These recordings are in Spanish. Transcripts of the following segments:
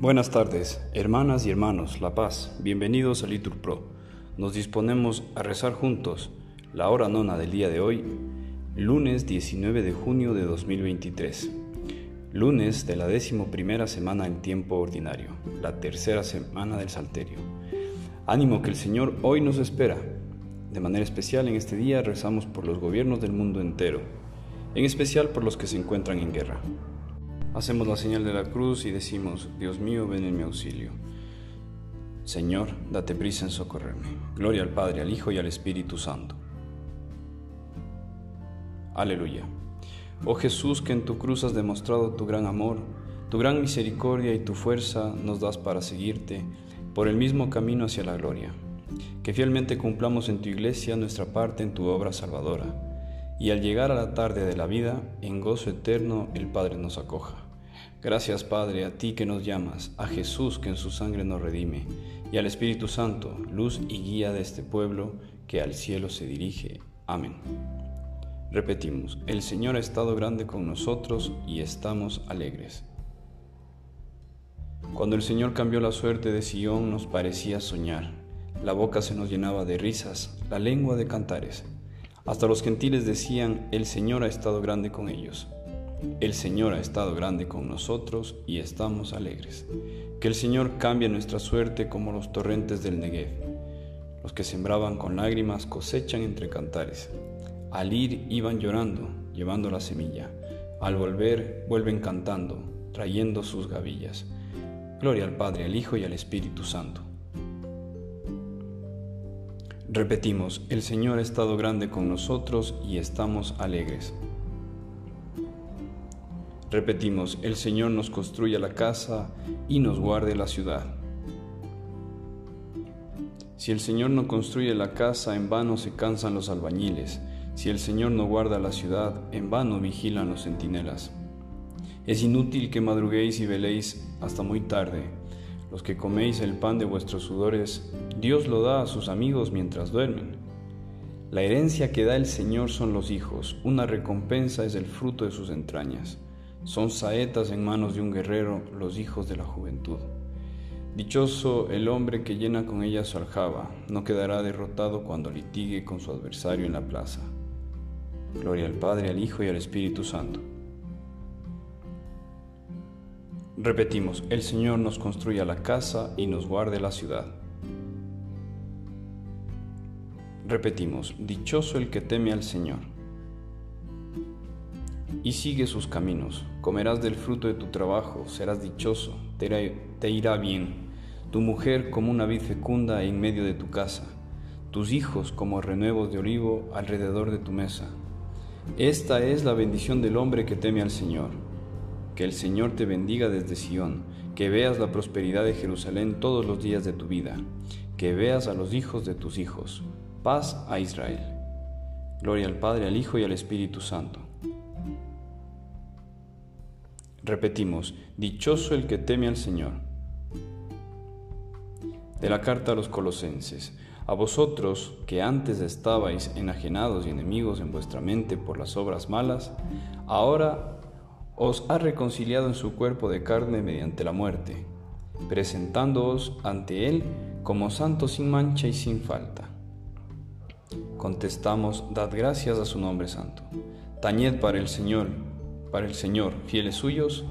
Buenas tardes, hermanas y hermanos, La Paz, bienvenidos a Litur Pro. Nos disponemos a rezar juntos la hora nona del día de hoy, lunes 19 de junio de 2023, lunes de la décimo primera semana en tiempo ordinario, la tercera semana del Salterio. Ánimo que el Señor hoy nos espera. De manera especial en este día rezamos por los gobiernos del mundo entero, en especial por los que se encuentran en guerra. Hacemos la señal de la cruz y decimos, Dios mío, ven en mi auxilio. Señor, date prisa en socorrerme. Gloria al Padre, al Hijo y al Espíritu Santo. Aleluya. Oh Jesús, que en tu cruz has demostrado tu gran amor, tu gran misericordia y tu fuerza nos das para seguirte por el mismo camino hacia la gloria. Que fielmente cumplamos en tu iglesia nuestra parte en tu obra salvadora y al llegar a la tarde de la vida, en gozo eterno el Padre nos acoja. Gracias Padre, a ti que nos llamas, a Jesús que en su sangre nos redime, y al Espíritu Santo, luz y guía de este pueblo que al cielo se dirige. Amén. Repetimos, el Señor ha estado grande con nosotros y estamos alegres. Cuando el Señor cambió la suerte de Sión nos parecía soñar, la boca se nos llenaba de risas, la lengua de cantares. Hasta los gentiles decían, el Señor ha estado grande con ellos. El Señor ha estado grande con nosotros y estamos alegres. Que el Señor cambie nuestra suerte como los torrentes del Negev. Los que sembraban con lágrimas cosechan entre cantares. Al ir iban llorando, llevando la semilla. Al volver vuelven cantando, trayendo sus gavillas. Gloria al Padre, al Hijo y al Espíritu Santo Repetimos, el Señor ha estado grande con nosotros y estamos alegres. Repetimos, el Señor nos construye la casa y nos guarde la ciudad. Si el Señor no construye la casa, en vano se cansan los albañiles. Si el Señor no guarda la ciudad, en vano vigilan los centinelas. Es inútil que madruguéis y veléis hasta muy tarde los que coméis el pan de vuestros sudores, Dios lo da a sus amigos mientras duermen. La herencia que da el Señor son los hijos, una recompensa es el fruto de sus entrañas. Son saetas en manos de un guerrero los hijos de la juventud. Dichoso el hombre que llena con ella su aljaba, no quedará derrotado cuando litigue con su adversario en la plaza. Gloria al Padre, al Hijo y al Espíritu Santo Repetimos, el Señor nos construya la casa y nos guarde la ciudad. Repetimos, dichoso el que teme al Señor y sigue sus caminos. Comerás del fruto de tu trabajo, serás dichoso, te irá, te irá bien. Tu mujer como una vid fecunda en medio de tu casa, tus hijos como renuevos de olivo alrededor de tu mesa. Esta es la bendición del hombre que teme al Señor. Que el Señor te bendiga desde Sión, que veas la prosperidad de Jerusalén todos los días de tu vida, que veas a los hijos de tus hijos. Paz a Israel. Gloria al Padre, al Hijo y al Espíritu Santo. Repetimos, dichoso el que teme al Señor. De la carta a los colosenses. A vosotros que antes estabais enajenados y enemigos en vuestra mente por las obras malas, ahora os ha reconciliado en su cuerpo de carne mediante la muerte, presentándoos ante Él como santos sin mancha y sin falta. Contestamos, dad gracias a su nombre santo. Tañed para el Señor, para el Señor, fieles suyos,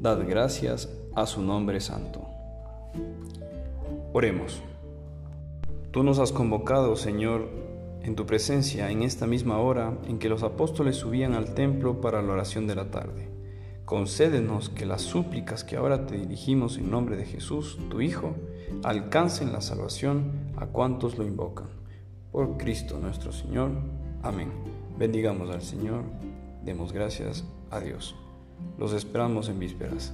dad gracias a su nombre santo. Oremos. Tú nos has convocado, Señor, en tu presencia en esta misma hora en que los apóstoles subían al templo para la oración de la tarde. Concédenos que las súplicas que ahora te dirigimos en nombre de Jesús, tu Hijo, alcancen la salvación a cuantos lo invocan. Por Cristo nuestro Señor. Amén. Bendigamos al Señor, demos gracias a Dios. Los esperamos en vísperas.